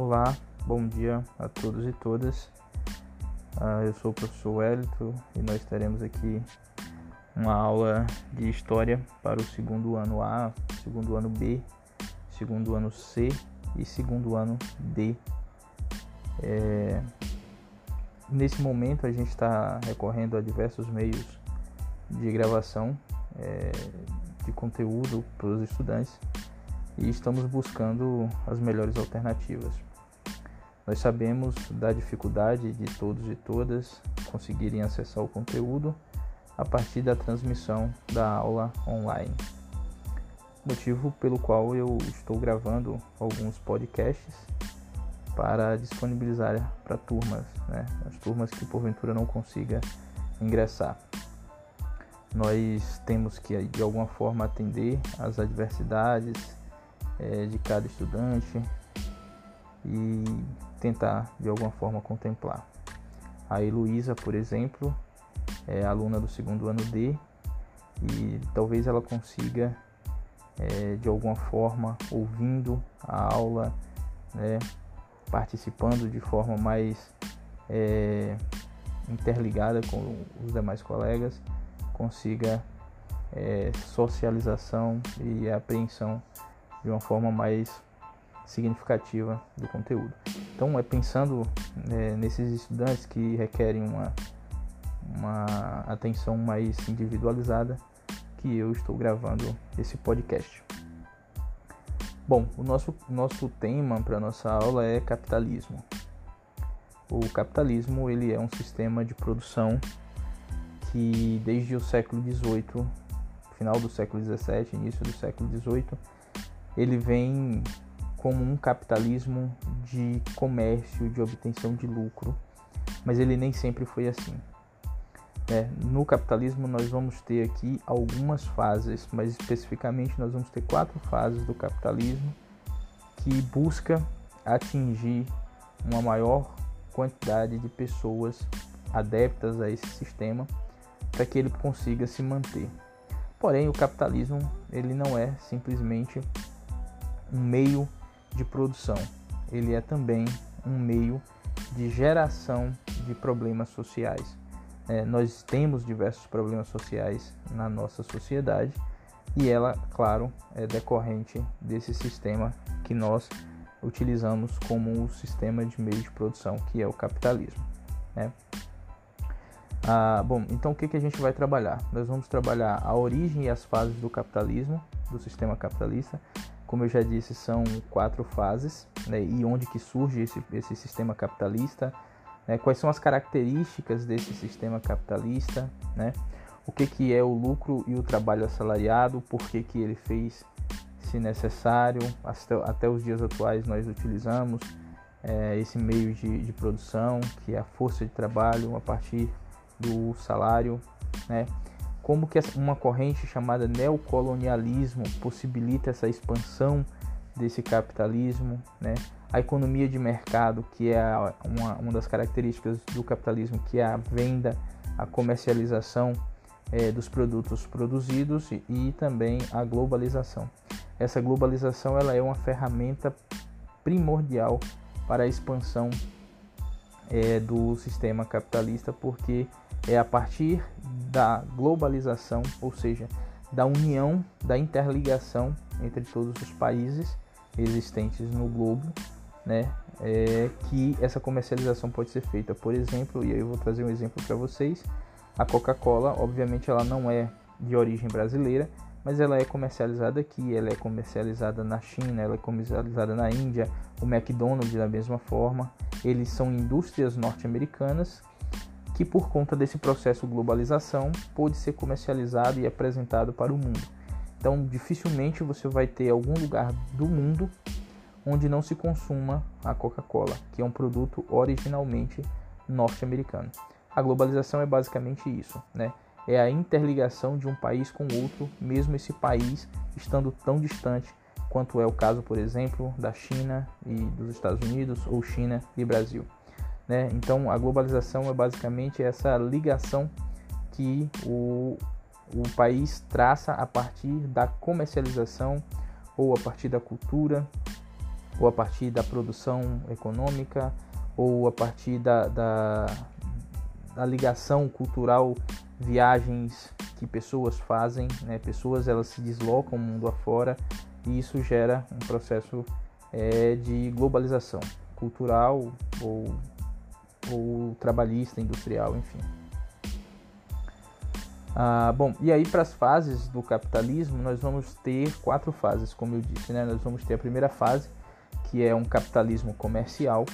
Olá, bom dia a todos e todas. Uh, eu sou o professor Wellington e nós teremos aqui uma aula de História para o segundo ano A, segundo ano B, segundo ano C e segundo ano D. É... Nesse momento a gente está recorrendo a diversos meios de gravação é, de conteúdo para os estudantes e estamos buscando as melhores alternativas. Nós sabemos da dificuldade de todos e todas conseguirem acessar o conteúdo a partir da transmissão da aula online. Motivo pelo qual eu estou gravando alguns podcasts para disponibilizar para turmas, né? as turmas que porventura não consiga ingressar. Nós temos que de alguma forma atender às adversidades é, de cada estudante e tentar de alguma forma contemplar. A Heloísa, por exemplo, é aluna do segundo ano D e talvez ela consiga, é, de alguma forma, ouvindo a aula, né, participando de forma mais é, interligada com os demais colegas, consiga é, socialização e apreensão de uma forma mais significativa do conteúdo. Então, é pensando é, nesses estudantes que requerem uma, uma atenção mais individualizada que eu estou gravando esse podcast. Bom, o nosso, nosso tema para nossa aula é capitalismo. O capitalismo ele é um sistema de produção que desde o século XVIII, final do século XVII, início do século XVIII, ele vem como um capitalismo de comércio, de obtenção de lucro, mas ele nem sempre foi assim. É, no capitalismo nós vamos ter aqui algumas fases, mas especificamente nós vamos ter quatro fases do capitalismo que busca atingir uma maior quantidade de pessoas adeptas a esse sistema para que ele consiga se manter. Porém, o capitalismo ele não é simplesmente um meio de produção, ele é também um meio de geração de problemas sociais. É, nós temos diversos problemas sociais na nossa sociedade e ela, claro, é decorrente desse sistema que nós utilizamos como o sistema de meio de produção, que é o capitalismo. Né? Ah, bom, então o que, que a gente vai trabalhar? Nós vamos trabalhar a origem e as fases do capitalismo, do sistema capitalista, como eu já disse, são quatro fases, né, e onde que surge esse, esse sistema capitalista, né, quais são as características desse sistema capitalista, né, o que, que é o lucro e o trabalho assalariado, por que, que ele fez, se necessário, até, até os dias atuais nós utilizamos é, esse meio de, de produção, que é a força de trabalho a partir do salário, né, como que uma corrente chamada neocolonialismo possibilita essa expansão desse capitalismo, né? A economia de mercado, que é uma, uma das características do capitalismo, que é a venda, a comercialização é, dos produtos produzidos e, e também a globalização. Essa globalização ela é uma ferramenta primordial para a expansão é, do sistema capitalista, porque é a partir da globalização, ou seja, da união, da interligação entre todos os países existentes no globo, né, é, que essa comercialização pode ser feita. Por exemplo, e aí eu vou trazer um exemplo para vocês, a Coca-Cola, obviamente, ela não é de origem brasileira, mas ela é comercializada aqui, ela é comercializada na China, ela é comercializada na Índia, o McDonald's da mesma forma. Eles são indústrias norte-americanas que por conta desse processo de globalização pôde ser comercializado e apresentado para o mundo. Então, dificilmente você vai ter algum lugar do mundo onde não se consuma a Coca-Cola, que é um produto originalmente norte-americano. A globalização é basicamente isso, né? É a interligação de um país com outro, mesmo esse país estando tão distante quanto é o caso, por exemplo, da China e dos Estados Unidos ou China e Brasil. Né? Então, a globalização é basicamente essa ligação que o, o país traça a partir da comercialização ou a partir da cultura ou a partir da produção econômica, ou a partir da, da, da ligação cultural, viagens que pessoas fazem, né? pessoas elas se deslocam mundo afora e isso gera um processo é, de globalização cultural ou, ou trabalhista, industrial, enfim. Ah, bom, e aí para as fases do capitalismo, nós vamos ter quatro fases, como eu disse, né? Nós vamos ter a primeira fase, que é um capitalismo comercial.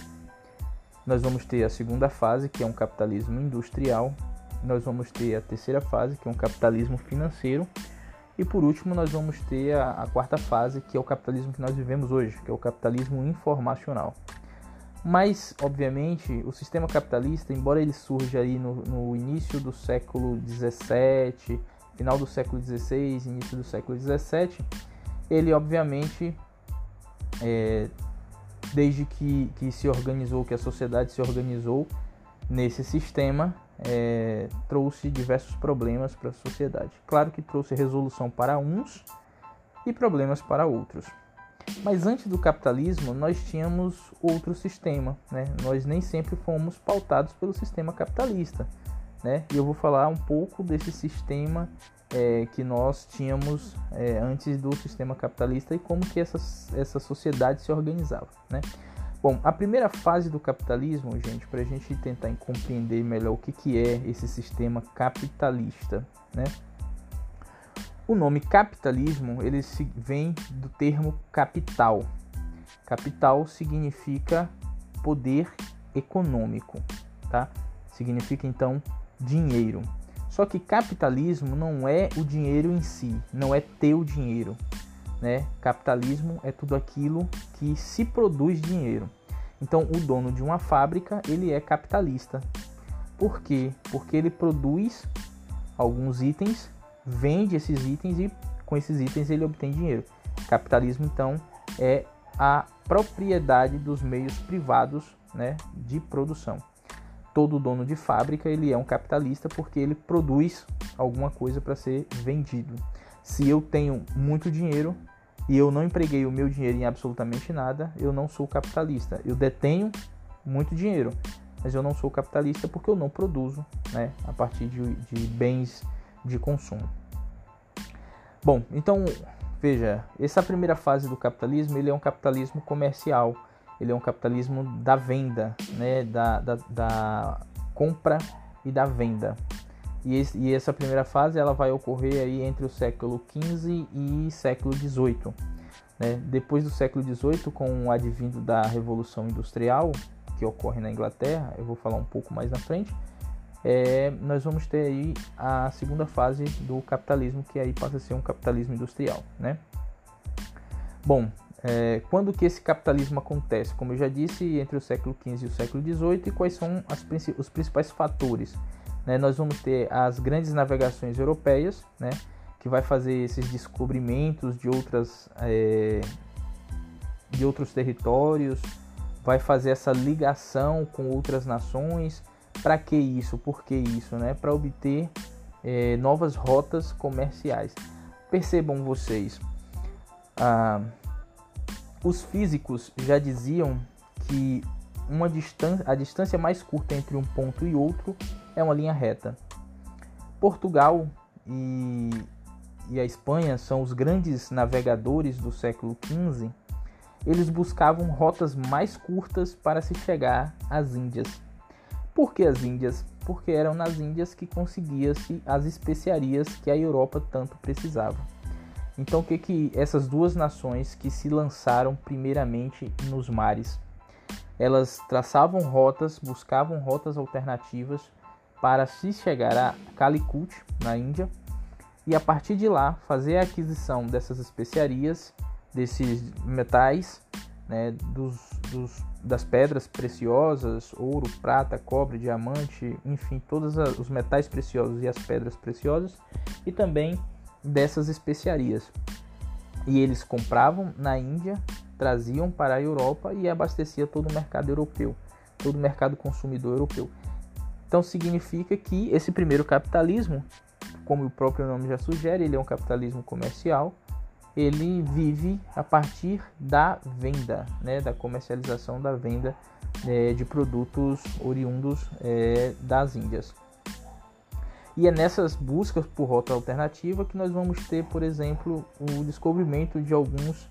Nós vamos ter a segunda fase, que é um capitalismo industrial. Nós vamos ter a terceira fase, que é um capitalismo financeiro. E por último, nós vamos ter a, a quarta fase, que é o capitalismo que nós vivemos hoje, que é o capitalismo informacional. Mas, obviamente, o sistema capitalista, embora ele surja aí no, no início do século XVII, final do século XVI, início do século XVII, ele obviamente, é, desde que, que se organizou, que a sociedade se organizou nesse sistema, é, trouxe diversos problemas para a sociedade. Claro que trouxe resolução para uns e problemas para outros. Mas antes do capitalismo, nós tínhamos outro sistema, né? Nós nem sempre fomos pautados pelo sistema capitalista, né? E eu vou falar um pouco desse sistema é, que nós tínhamos é, antes do sistema capitalista e como que essa, essa sociedade se organizava, né? Bom, a primeira fase do capitalismo, gente, para a gente tentar compreender melhor o que, que é esse sistema capitalista, né? O nome capitalismo ele vem do termo capital. Capital significa poder econômico, tá? Significa então dinheiro. Só que capitalismo não é o dinheiro em si, não é ter o dinheiro, né? Capitalismo é tudo aquilo que se produz dinheiro. Então, o dono de uma fábrica, ele é capitalista. Por quê? Porque ele produz alguns itens vende esses itens e com esses itens ele obtém dinheiro. Capitalismo, então, é a propriedade dos meios privados né, de produção. Todo dono de fábrica ele é um capitalista porque ele produz alguma coisa para ser vendido. Se eu tenho muito dinheiro e eu não empreguei o meu dinheiro em absolutamente nada, eu não sou capitalista. Eu detenho muito dinheiro, mas eu não sou capitalista porque eu não produzo né, a partir de, de bens de consumo. Bom, então veja, essa primeira fase do capitalismo ele é um capitalismo comercial, ele é um capitalismo da venda, né, da, da, da compra e da venda. E, esse, e, essa primeira fase ela vai ocorrer aí entre o século XV e século XVIII. Né? Depois do século XVIII, com o advindo da Revolução Industrial, que ocorre na Inglaterra, eu vou falar um pouco mais na frente, é, nós vamos ter aí a segunda fase do capitalismo, que aí passa a ser um capitalismo industrial, né? Bom, é, quando que esse capitalismo acontece? Como eu já disse, entre o século XV e o século XVIII, e quais são as, os principais fatores? Né? Nós vamos ter as grandes navegações europeias, né? que vai fazer esses descobrimentos de outras é, de outros territórios, vai fazer essa ligação com outras nações, para que isso? Por que isso? Né? Para obter é, novas rotas comerciais. Percebam vocês, ah, os físicos já diziam que uma distância, a distância mais curta entre um ponto e outro é uma linha reta. Portugal e, e a Espanha são os grandes navegadores do século XV. Eles buscavam rotas mais curtas para se chegar às Índias. Por que as Índias? Porque eram nas Índias que conseguia-se as especiarias que a Europa tanto precisava. Então, o que que essas duas nações que se lançaram primeiramente nos mares, elas traçavam rotas, buscavam rotas alternativas para se chegar a Calicut, na Índia, e a partir de lá fazer a aquisição dessas especiarias, desses metais, né, dos, dos das pedras preciosas, ouro, prata, cobre, diamante, enfim, todos os metais preciosos e as pedras preciosas, e também dessas especiarias. E eles compravam na Índia, traziam para a Europa e abastecia todo o mercado europeu, todo o mercado consumidor europeu. Então significa que esse primeiro capitalismo, como o próprio nome já sugere, ele é um capitalismo comercial, ele vive a partir da venda, né, da comercialização da venda é, de produtos oriundos é, das Índias. E é nessas buscas por rota alternativa que nós vamos ter, por exemplo, o descobrimento de alguns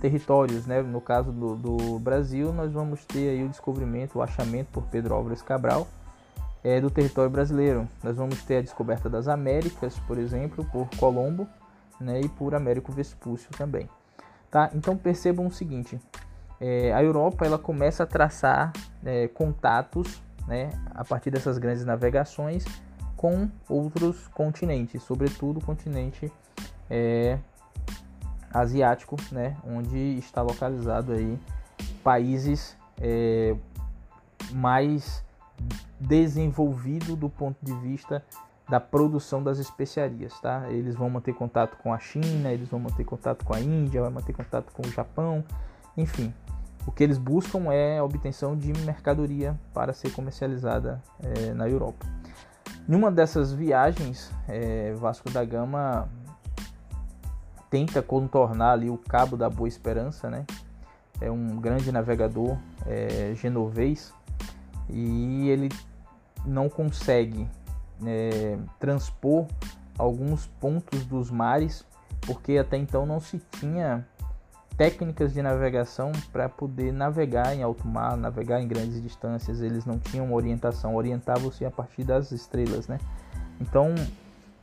territórios. Né? No caso do, do Brasil, nós vamos ter aí o descobrimento, o achamento por Pedro Álvares Cabral é, do território brasileiro. Nós vamos ter a descoberta das Américas, por exemplo, por Colombo né? e por Américo Vespúcio também. Tá? Então percebam o seguinte, é, a Europa ela começa a traçar é, contatos né, a partir dessas grandes navegações com outros continentes, sobretudo o continente é, asiático, né, onde está localizado aí países é, mais desenvolvido do ponto de vista da produção das especiarias, tá? Eles vão manter contato com a China, eles vão manter contato com a Índia, vão manter contato com o Japão, enfim. O que eles buscam é a obtenção de mercadoria para ser comercializada é, na Europa. Numa dessas viagens, é, Vasco da Gama tenta contornar ali o Cabo da Boa Esperança, né? É um grande navegador é, genovês e ele não consegue é, transpor alguns pontos dos mares porque até então não se tinha técnicas de navegação para poder navegar em alto mar, navegar em grandes distâncias. Eles não tinham orientação, orientavam-se a partir das estrelas, né? Então,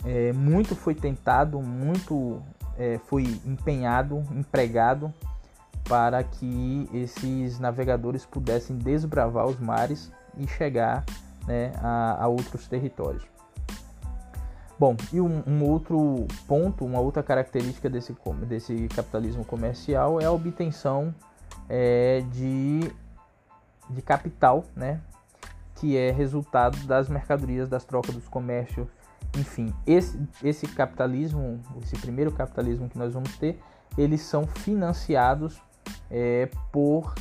é, muito foi tentado, muito é, foi empenhado, empregado para que esses navegadores pudessem desbravar os mares e chegar né, a, a outros territórios. Bom, e um, um, outro ponto, uma outra característica desse, desse capitalismo comercial é a obtenção é, de, de capital, né? que é resultado das mercadorias, das trocas dos comércios, enfim. Esse, esse capitalismo, esse primeiro capitalismo que nós vamos ter, eles são financiados é, por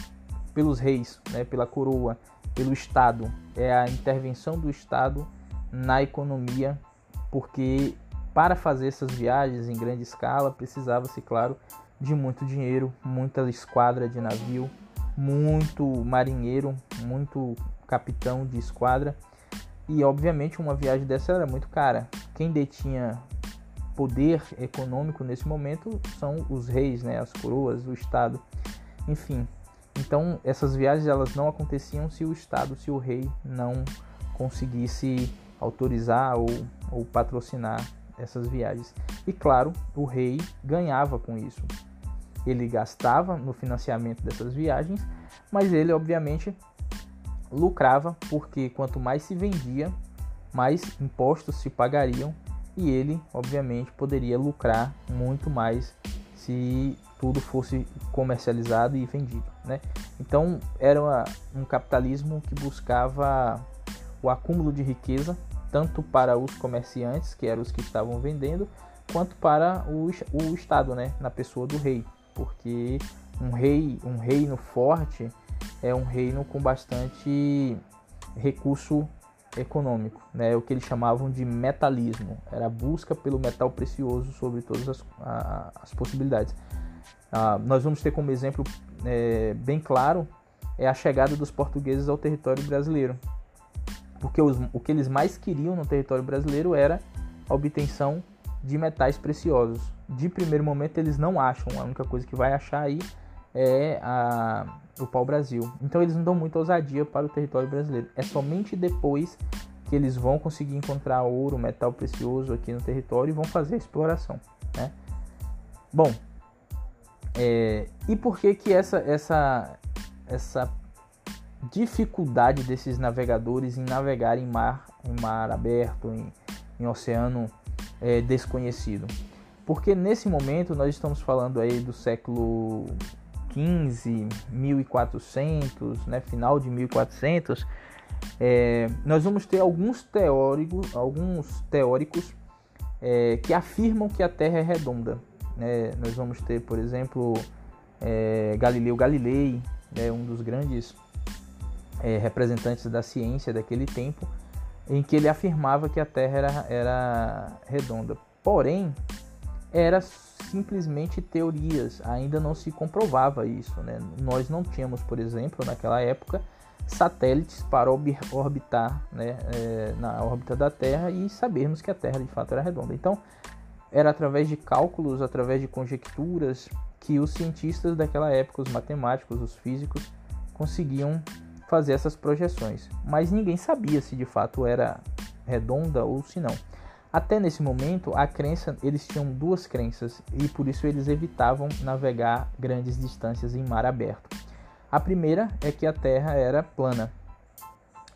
pelos reis, né, pela coroa, pelo Estado. É a intervenção do Estado na economia porque para fazer essas viagens em grande escala precisava-se, claro, de muito dinheiro, muita esquadra de navio, muito marinheiro, muito capitão de esquadra e, obviamente, uma viagem dessa era muito cara. Quem detinha poder econômico nesse momento são os reis, né, as coroas, o Estado, enfim. Então, essas viagens elas não aconteciam se o Estado, se o rei não conseguisse autorizar ou, ou patrocinar essas viagens. E claro, o rei ganhava com isso. Ele gastava no financiamento dessas viagens, mas ele obviamente lucrava porque quanto mais se vendia, mais impostos se pagariam e ele, obviamente, poderia lucrar muito mais se tudo fosse comercializado e vendido, né? Então era uma, um capitalismo que buscava o acúmulo de riqueza tanto para os comerciantes, que eram os que estavam vendendo, quanto para o, o Estado, né, na pessoa do rei, porque um rei, um reino forte é um reino com bastante recurso econômico, né, o que eles chamavam de metalismo, era a busca pelo metal precioso sobre todas as, a, as possibilidades. Ah, nós vamos ter como exemplo é, bem claro é a chegada dos portugueses ao território brasileiro, porque os, o que eles mais queriam no território brasileiro era a obtenção de metais preciosos. De primeiro momento eles não acham, a única coisa que vai achar aí é a, o pau-brasil. Então eles não dão muita ousadia para o território brasileiro. É somente depois que eles vão conseguir encontrar ouro, metal precioso aqui no território e vão fazer a exploração. Né? Bom, é, e por que que essa, essa, essa dificuldade desses navegadores em navegar em mar, em mar aberto, em, em oceano é, desconhecido. Porque nesse momento nós estamos falando aí do século 15, 1400, né, final de 1400, é, nós vamos ter alguns teóricos, alguns teóricos é, que afirmam que a Terra é redonda. Né? Nós vamos ter, por exemplo, é, Galileu Galilei, né, um dos grandes é, representantes da ciência daquele tempo, em que ele afirmava que a Terra era, era redonda. Porém, era simplesmente teorias, ainda não se comprovava isso. Né? Nós não tínhamos, por exemplo, naquela época, satélites para orbitar né, é, na órbita da Terra e sabermos que a Terra de fato era redonda. Então, era através de cálculos, através de conjecturas, que os cientistas daquela época, os matemáticos, os físicos, conseguiam fazer essas projeções. Mas ninguém sabia se de fato era redonda ou se não. Até nesse momento, a crença, eles tinham duas crenças e por isso eles evitavam navegar grandes distâncias em mar aberto. A primeira é que a Terra era plana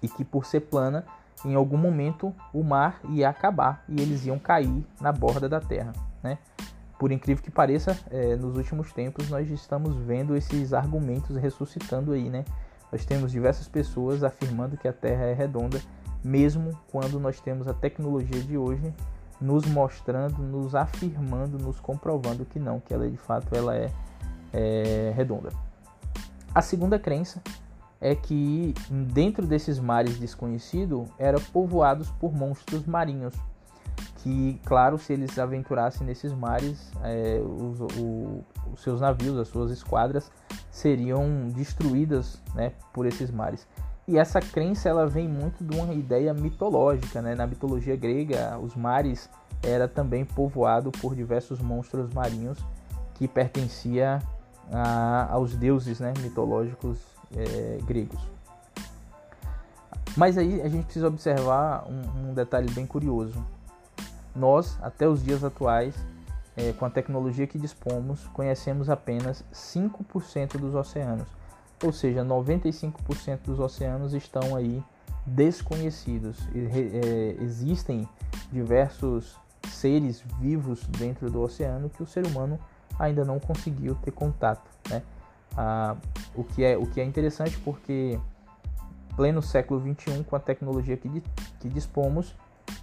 e que por ser plana, em algum momento o mar ia acabar e eles iam cair na borda da Terra, né? Por incrível que pareça, é, nos últimos tempos nós estamos vendo esses argumentos ressuscitando aí, né? Nós temos diversas pessoas afirmando que a Terra é redonda mesmo quando nós temos a tecnologia de hoje nos mostrando, nos afirmando, nos comprovando que não, que ela de fato ela é, é redonda. A segunda crença é que dentro desses mares desconhecidos eram povoados por monstros marinhos, que claro se eles aventurassem nesses mares, é, os, o, os seus navios, as suas esquadras seriam destruídas né, por esses mares. E essa crença ela vem muito de uma ideia mitológica, né? Na mitologia grega, os mares era também povoado por diversos monstros marinhos que pertencia a, aos deuses né, mitológicos é, gregos. Mas aí a gente precisa observar um, um detalhe bem curioso. Nós, até os dias atuais, é, com a tecnologia que dispomos, conhecemos apenas 5% dos oceanos ou seja, 95% dos oceanos estão aí desconhecidos. É, existem diversos seres vivos dentro do oceano que o ser humano ainda não conseguiu ter contato, né? Ah, o, que é, o que é interessante porque pleno século 21 com a tecnologia que, que dispomos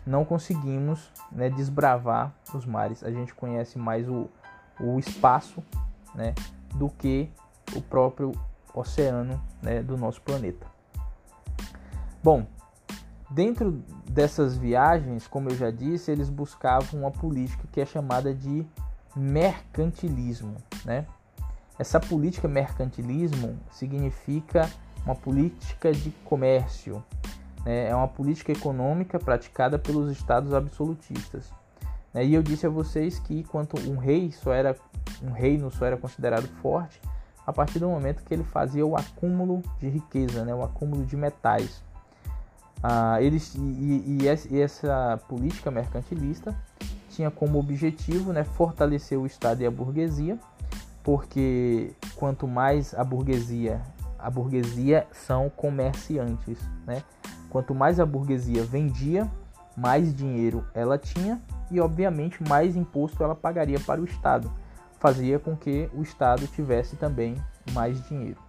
não conseguimos né, desbravar os mares a gente conhece mais o, o espaço né, do que o próprio oceano né, do nosso planeta. Bom, dentro dessas viagens, como eu já disse, eles buscavam uma política que é chamada de mercantilismo. Né? Essa política mercantilismo significa uma política de comércio, né? é uma política econômica praticada pelos estados absolutistas. Né? E eu disse a vocês que quanto um rei só era um reino só era considerado forte a partir do momento que ele fazia o acúmulo de riqueza, né, o acúmulo de metais. Ah, eles, e, e, e, essa política mercantilista tinha como objetivo né, fortalecer o Estado e a burguesia, porque quanto mais a burguesia, a burguesia são comerciantes, né? Quanto mais a burguesia vendia, mais dinheiro ela tinha e obviamente mais imposto ela pagaria para o Estado fazia com que o Estado tivesse também mais dinheiro,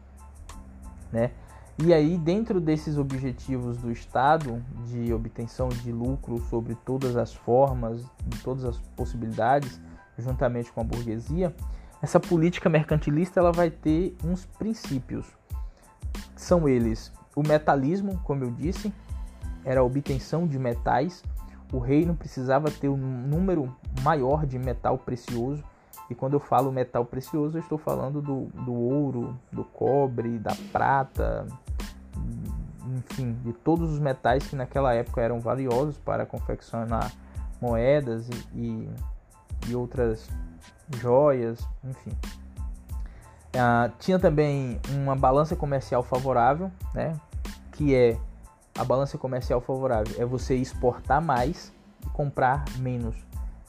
né? E aí, dentro desses objetivos do Estado de obtenção de lucro sobre todas as formas, de todas as possibilidades, juntamente com a burguesia, essa política mercantilista ela vai ter uns princípios. São eles o metalismo, como eu disse, era a obtenção de metais. O reino precisava ter um número maior de metal precioso e quando eu falo metal precioso, eu estou falando do, do ouro, do cobre, da prata, enfim, de todos os metais que naquela época eram valiosos para confeccionar moedas e, e, e outras joias, enfim. Ah, tinha também uma balança comercial favorável, né? Que é a balança comercial favorável é você exportar mais e comprar menos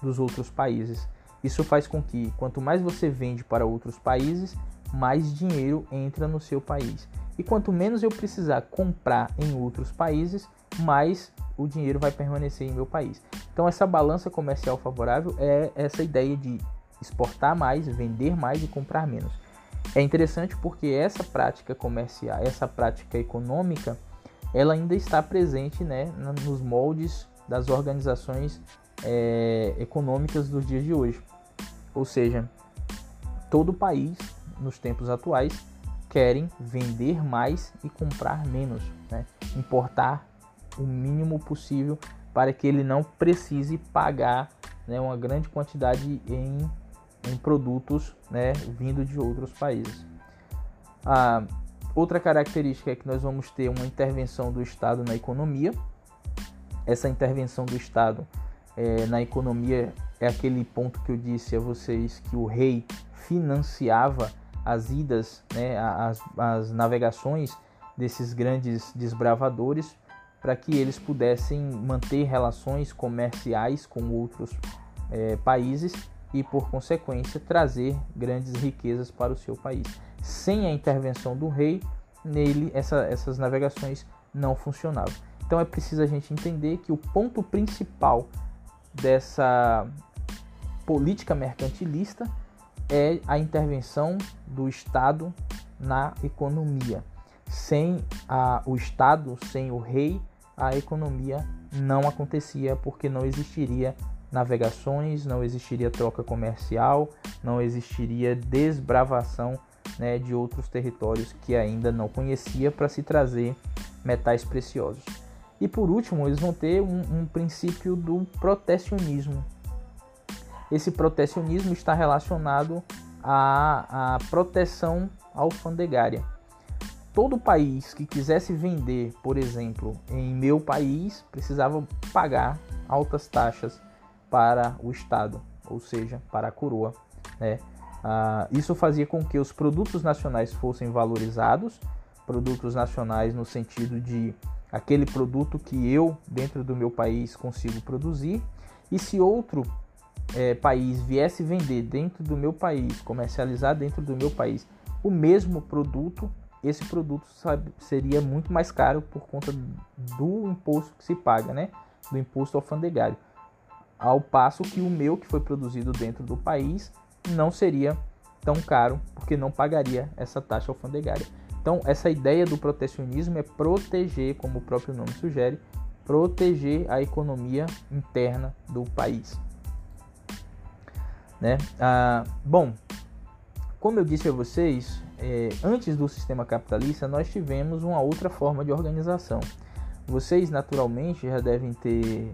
dos outros países. Isso faz com que quanto mais você vende para outros países, mais dinheiro entra no seu país. E quanto menos eu precisar comprar em outros países, mais o dinheiro vai permanecer em meu país. Então essa balança comercial favorável é essa ideia de exportar mais, vender mais e comprar menos. É interessante porque essa prática comercial, essa prática econômica, ela ainda está presente né, nos moldes das organizações é, econômicas dos dias de hoje. Ou seja, todo o país, nos tempos atuais, querem vender mais e comprar menos, né? importar o mínimo possível para que ele não precise pagar né, uma grande quantidade em em produtos né, vindo de outros países. A outra característica é que nós vamos ter uma intervenção do Estado na economia. Essa intervenção do Estado é, na economia é aquele ponto que eu disse a vocês que o rei financiava as idas, né, as, as navegações desses grandes desbravadores para que eles pudessem manter relações comerciais com outros é, países e, por consequência, trazer grandes riquezas para o seu país. Sem a intervenção do rei, nele essa, essas navegações não funcionavam. Então é preciso a gente entender que o ponto principal dessa política mercantilista é a intervenção do Estado na economia. Sem a, o Estado, sem o rei, a economia não acontecia porque não existiria navegações, não existiria troca comercial, não existiria desbravação né, de outros territórios que ainda não conhecia para se trazer metais preciosos. E por último, eles vão ter um, um princípio do protecionismo. Esse protecionismo está relacionado à, à proteção alfandegária todo país que quisesse vender, por exemplo, em meu país, precisava pagar altas taxas para o Estado, ou seja, para a coroa. Né? Ah, isso fazia com que os produtos nacionais fossem valorizados, produtos nacionais no sentido de aquele produto que eu, dentro do meu país, consigo produzir, e se outro é, país viesse vender dentro do meu país, comercializar dentro do meu país o mesmo produto, esse produto sabe, seria muito mais caro por conta do imposto que se paga, né? Do imposto alfandegário. Ao passo que o meu, que foi produzido dentro do país, não seria tão caro, porque não pagaria essa taxa alfandegária. Então, essa ideia do protecionismo é proteger, como o próprio nome sugere, proteger a economia interna do país. Né? Ah, bom, como eu disse a vocês, é, antes do sistema capitalista, nós tivemos uma outra forma de organização. Vocês, naturalmente, já devem ter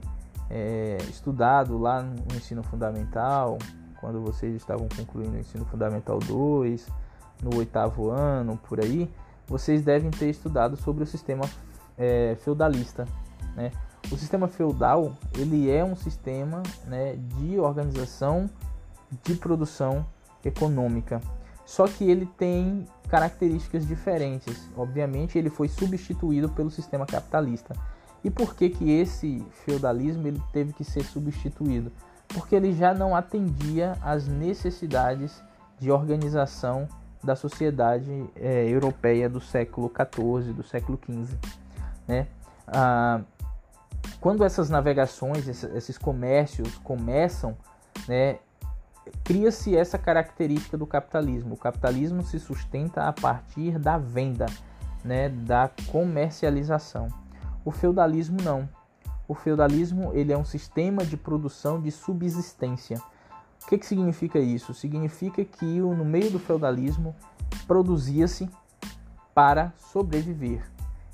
é, estudado lá no ensino fundamental, quando vocês estavam concluindo o ensino fundamental 2, no oitavo ano, por aí, vocês devem ter estudado sobre o sistema é, feudalista. Né? O sistema feudal ele é um sistema né, de organização de produção econômica só que ele tem características diferentes. Obviamente, ele foi substituído pelo sistema capitalista. E por que que esse feudalismo ele teve que ser substituído? Porque ele já não atendia às necessidades de organização da sociedade é, europeia do século XIV, do século XV. Né? Ah, quando essas navegações, esses comércios começam, né, cria-se essa característica do capitalismo. O capitalismo se sustenta a partir da venda, né, da comercialização. O feudalismo não. O feudalismo ele é um sistema de produção de subsistência. O que, que significa isso? Significa que no meio do feudalismo produzia-se para sobreviver.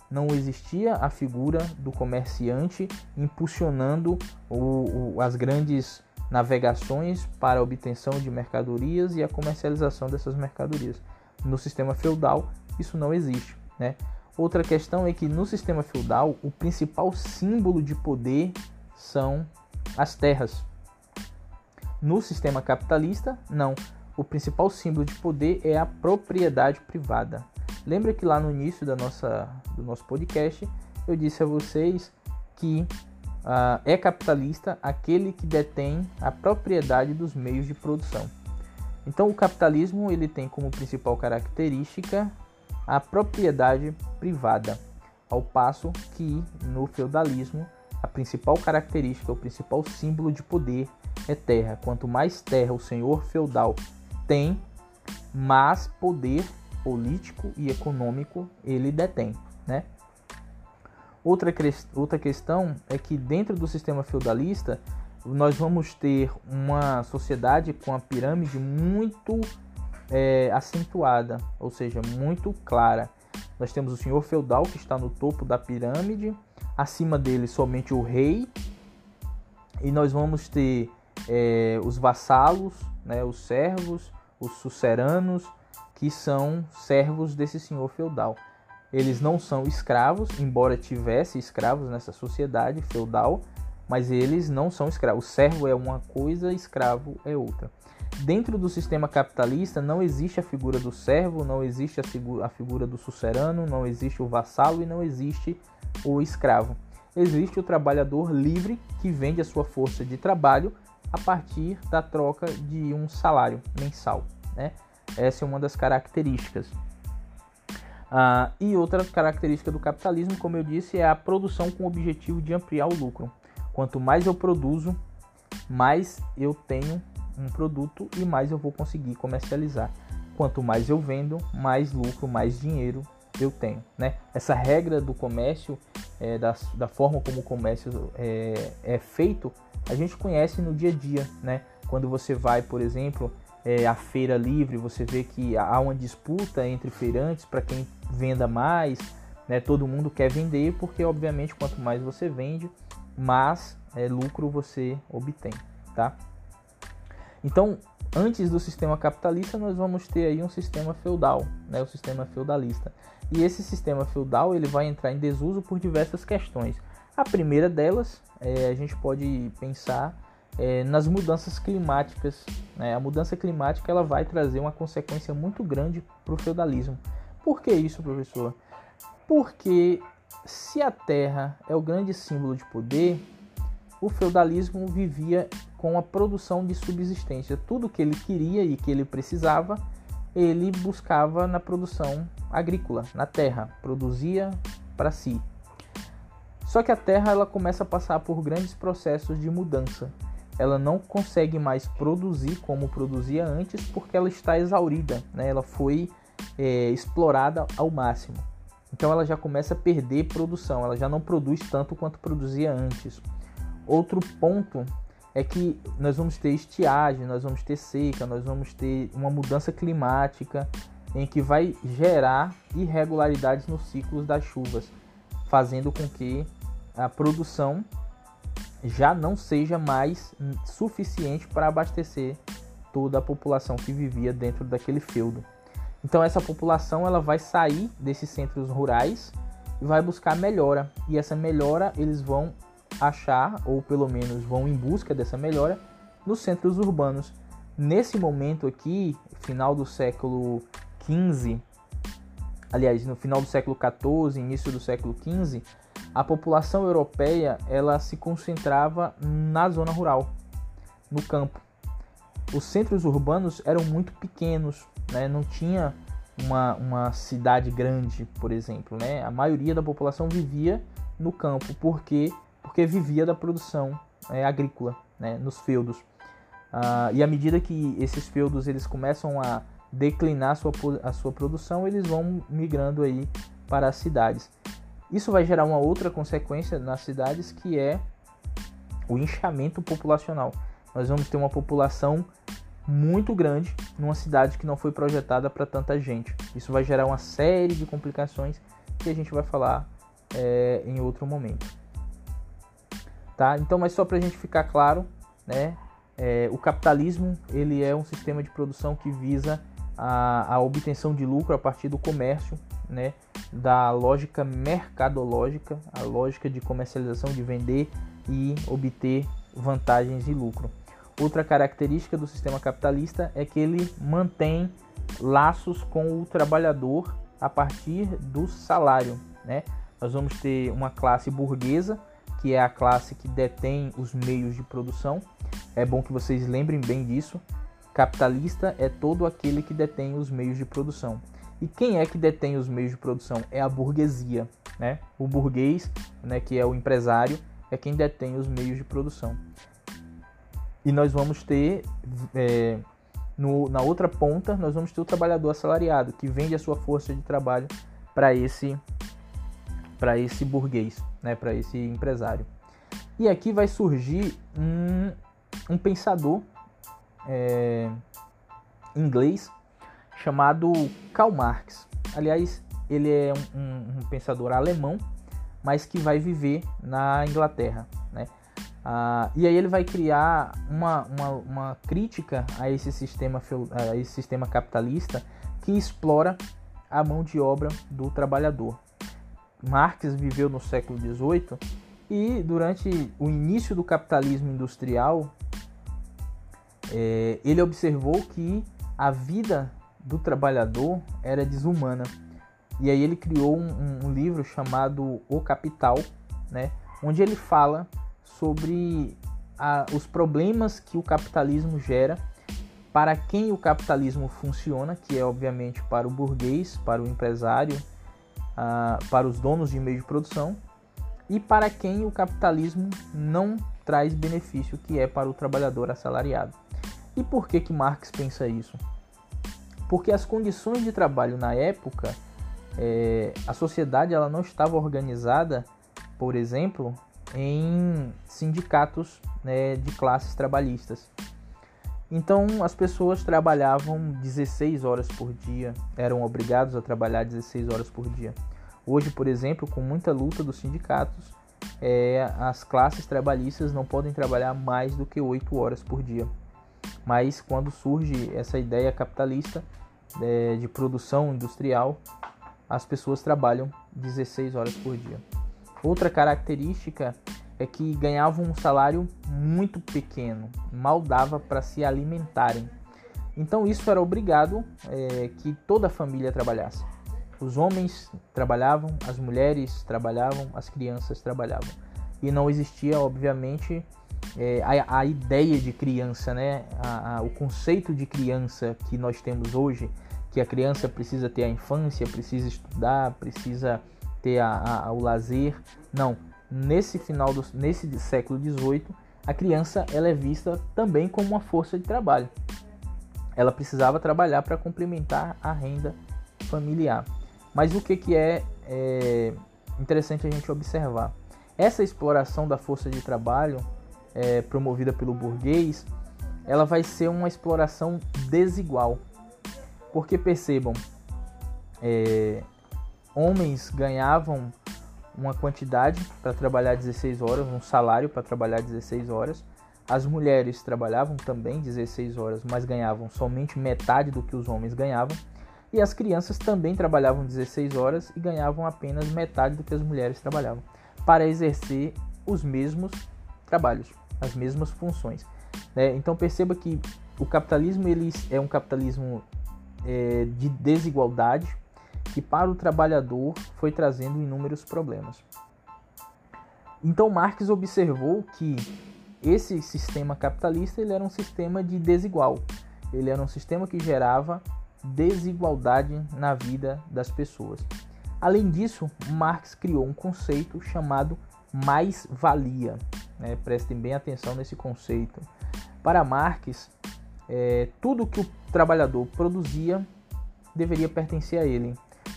Não existia a figura do comerciante impulsionando o, o, as grandes navegações para a obtenção de mercadorias e a comercialização dessas mercadorias. No sistema feudal, isso não existe. Né? Outra questão é que no sistema feudal, o principal símbolo de poder são as terras. No sistema capitalista, não. O principal símbolo de poder é a propriedade privada. Lembra que lá no início da nossa, do nosso podcast eu disse a vocês que uh, é capitalista aquele que detém a propriedade dos meios de produção. Então, o capitalismo ele tem como principal característica a propriedade privada, ao passo que no feudalismo a principal característica, o principal símbolo de poder é terra. Quanto mais terra o senhor feudal tem, mais poder político e econômico ele detém, né? Outra, outra questão é que dentro do sistema feudalista nós vamos ter uma sociedade com a pirâmide muito é, acentuada, ou seja, muito clara. Nós temos o senhor feudal que está no topo da pirâmide, acima dele somente o rei, e nós vamos ter é, os vassalos, né, os servos, os suceranos, que são servos desse senhor feudal. Eles não são escravos, embora tivesse escravos nessa sociedade feudal, mas eles não são escravos. O servo é uma coisa, escravo é outra. Dentro do sistema capitalista não existe a figura do servo, não existe a, figura, do sucerano, não existe o vassalo e não existe o escravo. Existe o trabalhador livre que vende a sua força de trabalho a partir da troca de um salário mensal. Né? Essa é uma das características. Ah, e outra característica do capitalismo, como eu disse, é a produção com o objetivo de ampliar o lucro. Quanto mais eu produzo, mais eu tenho um produto e mais eu vou conseguir comercializar. Quanto mais eu vendo, mais lucro, mais dinheiro eu tenho. Né? Essa regra do comércio, é, da, da forma como o comércio é, é feito, a gente conhece no dia a dia. Né? Quando você vai, por exemplo, é, à feira livre, você vê que há uma disputa entre feirantes para quem venda mais. Né? Todo mundo quer vender, porque obviamente quanto mais você vende, mais é, lucro você obtém. Tá? Então, antes do sistema capitalista, nós vamos ter aí um sistema feudal, né? o sistema feudalista. E esse sistema feudal ele vai entrar em desuso por diversas questões. A primeira delas, é, a gente pode pensar é, nas mudanças climáticas. Né? A mudança climática ela vai trazer uma consequência muito grande para o feudalismo. Por que isso, professor? Porque se a terra é o grande símbolo de poder, o feudalismo vivia com a produção de subsistência. Tudo que ele queria e que ele precisava, ele buscava na produção agrícola, na terra, produzia para si. Só que a terra ela começa a passar por grandes processos de mudança. Ela não consegue mais produzir como produzia antes porque ela está exaurida, né? ela foi é, explorada ao máximo. Então ela já começa a perder produção, ela já não produz tanto quanto produzia antes. Outro ponto é que nós vamos ter estiagem, nós vamos ter seca, nós vamos ter uma mudança climática em que vai gerar irregularidades nos ciclos das chuvas, fazendo com que a produção já não seja mais suficiente para abastecer toda a população que vivia dentro daquele feudo. Então essa população ela vai sair desses centros rurais e vai buscar melhora. E essa melhora eles vão achar, ou pelo menos vão em busca dessa melhora, nos centros urbanos. Nesse momento aqui, final do século XV, aliás, no final do século XIV, início do século XV, a população europeia ela se concentrava na zona rural, no campo. Os centros urbanos eram muito pequenos, né? não tinha uma, uma cidade grande, por exemplo. Né? A maioria da população vivia no campo, porque porque vivia da produção é, agrícola né, nos feudos. Ah, e à medida que esses feudos eles começam a declinar a sua, a sua produção, eles vão migrando aí para as cidades. Isso vai gerar uma outra consequência nas cidades que é o inchamento populacional. Nós vamos ter uma população muito grande numa cidade que não foi projetada para tanta gente. Isso vai gerar uma série de complicações que a gente vai falar é, em outro momento tá? Então, mas só para a gente ficar claro, né? É, o capitalismo ele é um sistema de produção que visa a, a obtenção de lucro a partir do comércio, né? Da lógica mercadológica, a lógica de comercialização, de vender e obter vantagens e lucro. Outra característica do sistema capitalista é que ele mantém laços com o trabalhador a partir do salário, né? Nós vamos ter uma classe burguesa que é a classe que detém os meios de produção. É bom que vocês lembrem bem disso. Capitalista é todo aquele que detém os meios de produção. E quem é que detém os meios de produção? É a burguesia, né? O burguês, né, que é o empresário, é quem detém os meios de produção. E nós vamos ter é, no, na outra ponta, nós vamos ter o trabalhador assalariado, que vende a sua força de trabalho para esse para esse burguês, né, para esse empresário. E aqui vai surgir um, um pensador é, inglês chamado Karl Marx. Aliás, ele é um, um, um, pensador alemão, mas que vai viver na Inglaterra. Né? Ah, e aí ele vai criar uma, uma, uma crítica a esse, sistema, a esse sistema capitalista que explora a mão de obra do trabalhador. Marx viveu no século XVIII e durante o início do capitalismo industrial, é, ele observou que a vida do trabalhador era desumana. E aí ele criou um, um livro chamado O Capital, né, onde ele fala sobre a, os problemas que o capitalismo gera para quem o capitalismo funciona, que é obviamente para o burguês, para o empresário, uh, para os donos de meio de produção, e para quem o capitalismo não traz benefício, que é para o trabalhador assalariado. E por que que Marx pensa isso? Porque as condições de trabalho na época, é, a sociedade ela não estava organizada, por exemplo, em sindicatos né, de classes trabalhistas. Então as pessoas trabalhavam 16 horas por dia, eram obrigados a trabalhar 16 horas por dia. Hoje, por exemplo, com muita luta dos sindicatos, é, as classes trabalhistas não podem trabalhar mais do que 8 horas por dia. Mas quando surge essa ideia capitalista é, de produção industrial, as pessoas trabalham 16 horas por dia. Outra característica é que ganhavam um salário muito pequeno, mal dava para se alimentarem. Então isso era obrigado é, que toda a família trabalhasse. Os homens trabalhavam, as mulheres trabalhavam, as crianças trabalhavam. E não existia, obviamente, é, a, a, ideia de criança, né? A, a, o conceito de criança que nós temos hoje, que a criança precisa ter a infância, precisa estudar, precisa ter o lazer. Não, nesse final do nesse século XVIII, a criança ela é vista também como uma força de trabalho. Ela precisava trabalhar para complementar a renda familiar. Mas o que, que é, é interessante a gente observar? Essa exploração da força de trabalho é, promovida pelo burguês, ela vai ser uma exploração desigual. Porque percebam, é, homens ganhavam uma quantidade para trabalhar 16 horas, um salário para trabalhar 16 horas. As mulheres trabalhavam também 16 horas, mas ganhavam somente metade do que os homens ganhavam. E as crianças também trabalhavam 16 horas e ganhavam apenas metade do que as mulheres trabalhavam, para exercer os mesmos trabalhos, as mesmas funções. Né? Então perceba que o capitalismo ele é um capitalismo é, de desigualdade, que para o trabalhador foi trazendo inúmeros problemas. Então Marx observou que esse sistema capitalista ele era um sistema de desigual. Ele era um sistema que gerava desigualdade na vida das pessoas. Além disso, Marx criou um conceito chamado mais-valia. Né? Prestem bem atenção nesse conceito. Para Marx, é, tudo que o trabalhador produzia deveria pertencer a ele.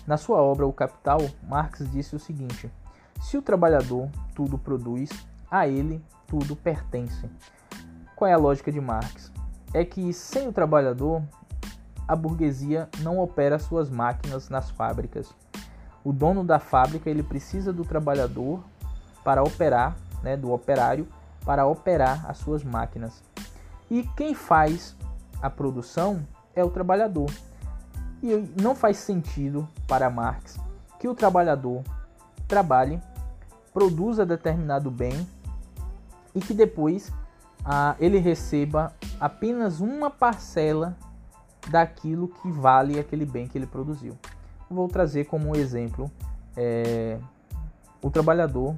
Na sua obra O Capital, Marx disse o seguinte: se o trabalhador tudo produz, a ele tudo pertence. Qual é a lógica de Marx? É que sem o trabalhador, a burguesia não opera suas máquinas nas fábricas. O dono da fábrica ele precisa do trabalhador para operar, né, do operário para operar as suas máquinas. E quem faz a produção é o trabalhador. E não faz sentido para Marx que o trabalhador trabalhe, produza determinado bem e que depois ah, ele receba apenas uma parcela daquilo que vale aquele bem que ele produziu. Vou trazer como exemplo: é, o trabalhador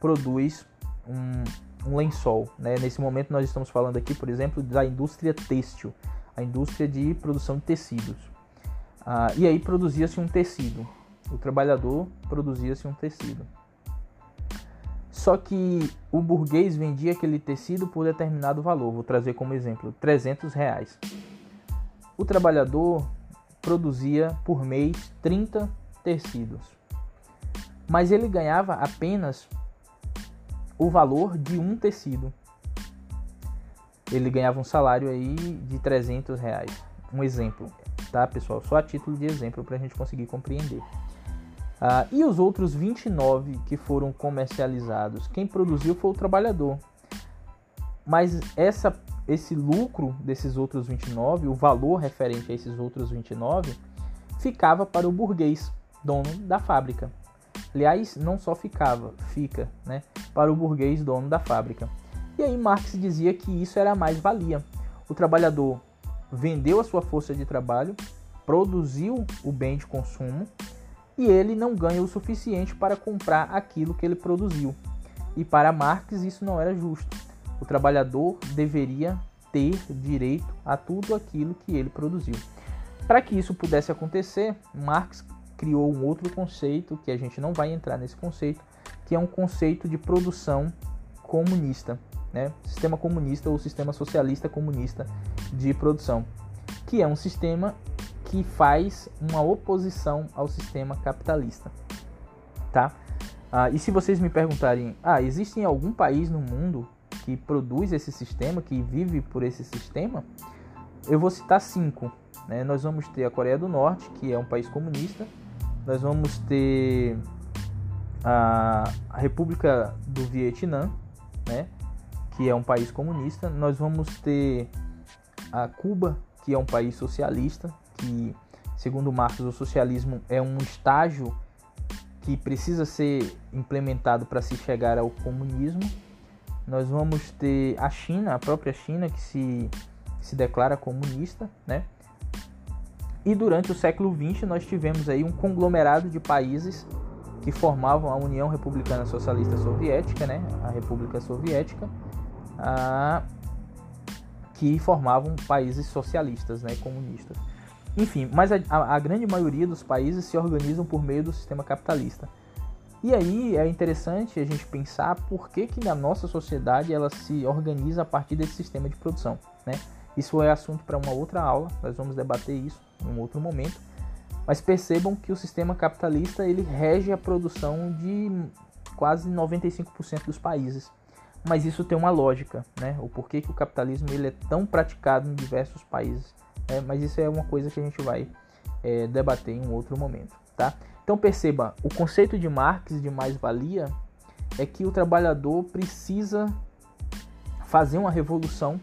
produz um, um lençol. Né? Nesse momento, nós estamos falando aqui, por exemplo, da indústria têxtil, a indústria de produção de tecidos. Ah, e aí produzia-se um tecido. O trabalhador produzia-se um tecido. Só que o burguês vendia aquele tecido por determinado valor. Vou trazer como exemplo 300 reais. O trabalhador produzia por mês 30 tecidos, mas ele ganhava apenas o valor de um tecido. Ele ganhava um salário aí de 300 reais. Um exemplo tá, pessoal? Só a título de exemplo para a gente conseguir compreender. Ah, e os outros 29 que foram comercializados, quem produziu foi o trabalhador. mas essa, esse lucro desses outros 29, o valor referente a esses outros 29, ficava para o burguês, dono da fábrica. Aliás, não só ficava, fica, né, para o burguês dono da fábrica. E aí Marx dizia que isso era mais valia. O trabalhador vendeu a sua força de trabalho, produziu o bem de consumo e ele não ganha o suficiente para comprar aquilo que ele produziu. E para Marx isso não era justo. O trabalhador deveria ter direito a tudo aquilo que ele produziu. Para que isso pudesse acontecer, Marx criou um outro conceito, que a gente não vai entrar nesse conceito, que é um conceito de produção comunista, né? Sistema comunista ou sistema socialista comunista de produção, que é um sistema que faz uma oposição ao sistema capitalista, tá? Ah, e se vocês me perguntarem, ah, existe algum país no mundo que produz esse sistema, que vive por esse sistema? Eu vou citar cinco. Né? Nós vamos ter a Coreia do Norte, que é um país comunista. Nós vamos ter a, a República do Vietnã, né? que é um país comunista. Nós vamos ter a Cuba, que é um país socialista, que, segundo Marx, o socialismo é um estágio que precisa ser implementado para se chegar ao comunismo. Nós vamos ter a China, a própria China, que se, se declara comunista, né? E durante o século XX nós tivemos aí um conglomerado de países que formavam a União Republicana Socialista Soviética, né? A República Soviética, a... que formavam países socialistas, né? Comunistas. Enfim, mas a, a, grande maioria dos países se organizam por meio do sistema capitalista. E aí é interessante a gente pensar por que, que a nossa sociedade ela se organiza a partir desse sistema de produção. Né? Isso é assunto para uma outra aula, nós vamos debater isso em um outro momento. Mas percebam que o sistema capitalista ele rege a produção de quase 95% dos países. Mas isso tem uma lógica, né? O porquê que o capitalismo ele é tão praticado em diversos países. É, mas isso é uma coisa que a gente vai é, debater em um outro momento, tá? Então perceba, o conceito de Marx de mais-valia é que o trabalhador precisa fazer uma revolução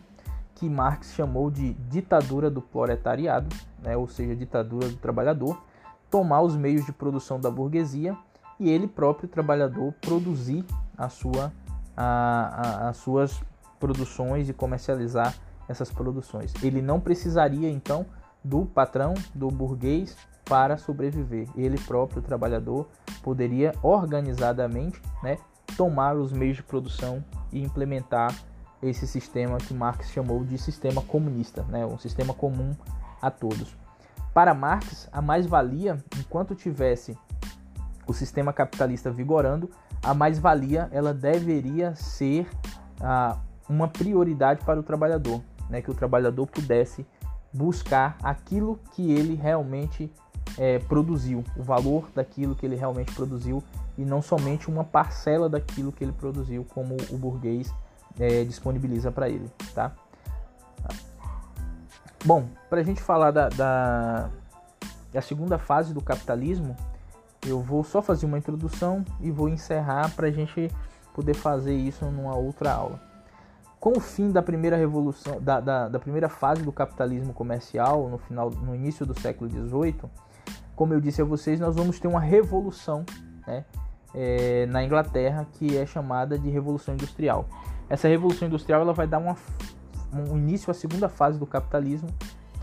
que Marx chamou de ditadura do proletariado, né, ou seja, ditadura do trabalhador, tomar os meios de produção da burguesia e ele próprio trabalhador produzir a sua, a, a, as suas produções e comercializar essas produções. Ele não precisaria então do patrão, do burguês para sobreviver. Ele próprio, o trabalhador, poderia organizadamente né, tomar os meios de produção e implementar esse sistema que Marx chamou de sistema comunista, né, um sistema comum a todos. Para Marx, a mais-valia, enquanto tivesse o sistema capitalista vigorando, a mais-valia ela deveria ser ah, uma prioridade para o trabalhador né, que o trabalhador pudesse buscar aquilo que ele realmente é, produziu, o valor daquilo que ele realmente produziu e não somente uma parcela daquilo que ele produziu, como o burguês é, disponibiliza para ele, tá? Bom, para a gente falar da, da, da segunda fase do capitalismo, eu vou só fazer uma introdução e vou encerrar para a gente poder fazer isso numa outra aula. Com o fim da primeira revolução, da, da, da, primeira fase do capitalismo comercial, no final, no início do século XVIII, como eu disse a vocês, nós vamos ter uma revolução né, é, na Inglaterra que é chamada de Revolução Industrial. Essa Revolução Industrial ela vai dar uma, um início à segunda fase do capitalismo,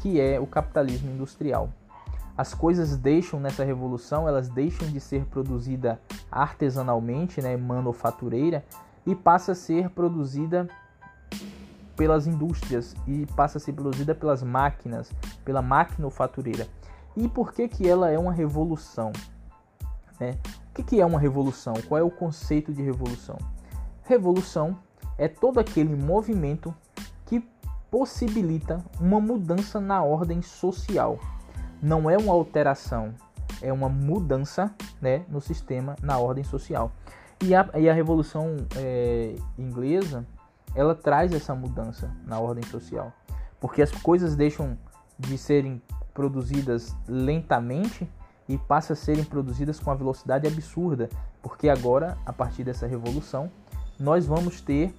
que é o capitalismo industrial. As coisas deixam nessa revolução, elas deixam de ser produzida artesanalmente, né, manufatureira, e passa a ser produzida pelas indústrias e passa a ser produzida pelas máquinas, pela maquinofatureira. E por que, que ela é uma revolução? Né? O que, que é uma revolução? Qual é o conceito de revolução? Revolução é todo aquele movimento que possibilita uma mudança na ordem social. Não é uma alteração, é uma mudança né, no sistema, na ordem social. E a, e a Revolução é, Inglesa ela traz essa mudança na ordem social, porque as coisas deixam de serem produzidas lentamente e passam a serem produzidas com uma velocidade absurda, porque agora, a partir dessa revolução, nós vamos ter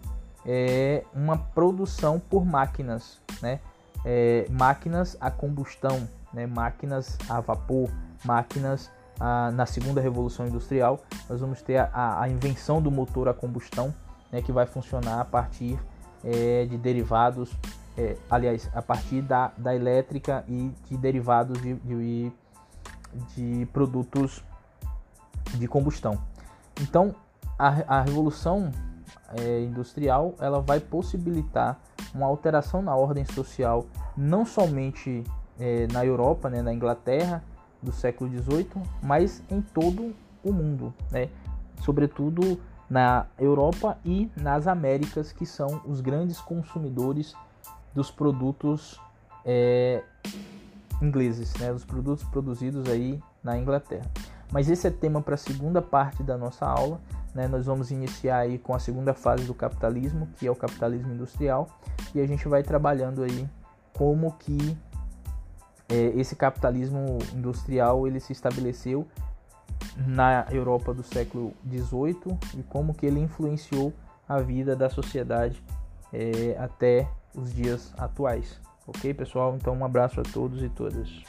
é uma produção por máquinas, né? É, máquinas a combustão, né? máquinas a vapor, máquinas a, na segunda revolução industrial. Nós vamos ter a, a invenção do motor a combustão, né? que vai funcionar a partir é, de derivados, é, aliás, a partir da, da elétrica e de derivados de, de, de produtos de combustão. Então, a, a revolução é, industrial ela vai possibilitar uma alteração na ordem social, não somente é, na Europa, né, na Inglaterra do século XVIII, mas em todo o mundo, né? sobretudo na Europa e nas Américas, que são os grandes consumidores dos produtos é, ingleses, né? os produtos produzidos aí na Inglaterra. Mas esse é tema para a segunda parte da nossa aula. Né? Nós vamos iniciar aí com a segunda fase do capitalismo, que é o capitalismo industrial, e a gente vai trabalhando aí como que esse capitalismo industrial ele se estabeleceu na Europa do século XVIII e como que ele influenciou a vida da sociedade é, até os dias atuais. Ok, pessoal? Então, um abraço a todos e todas.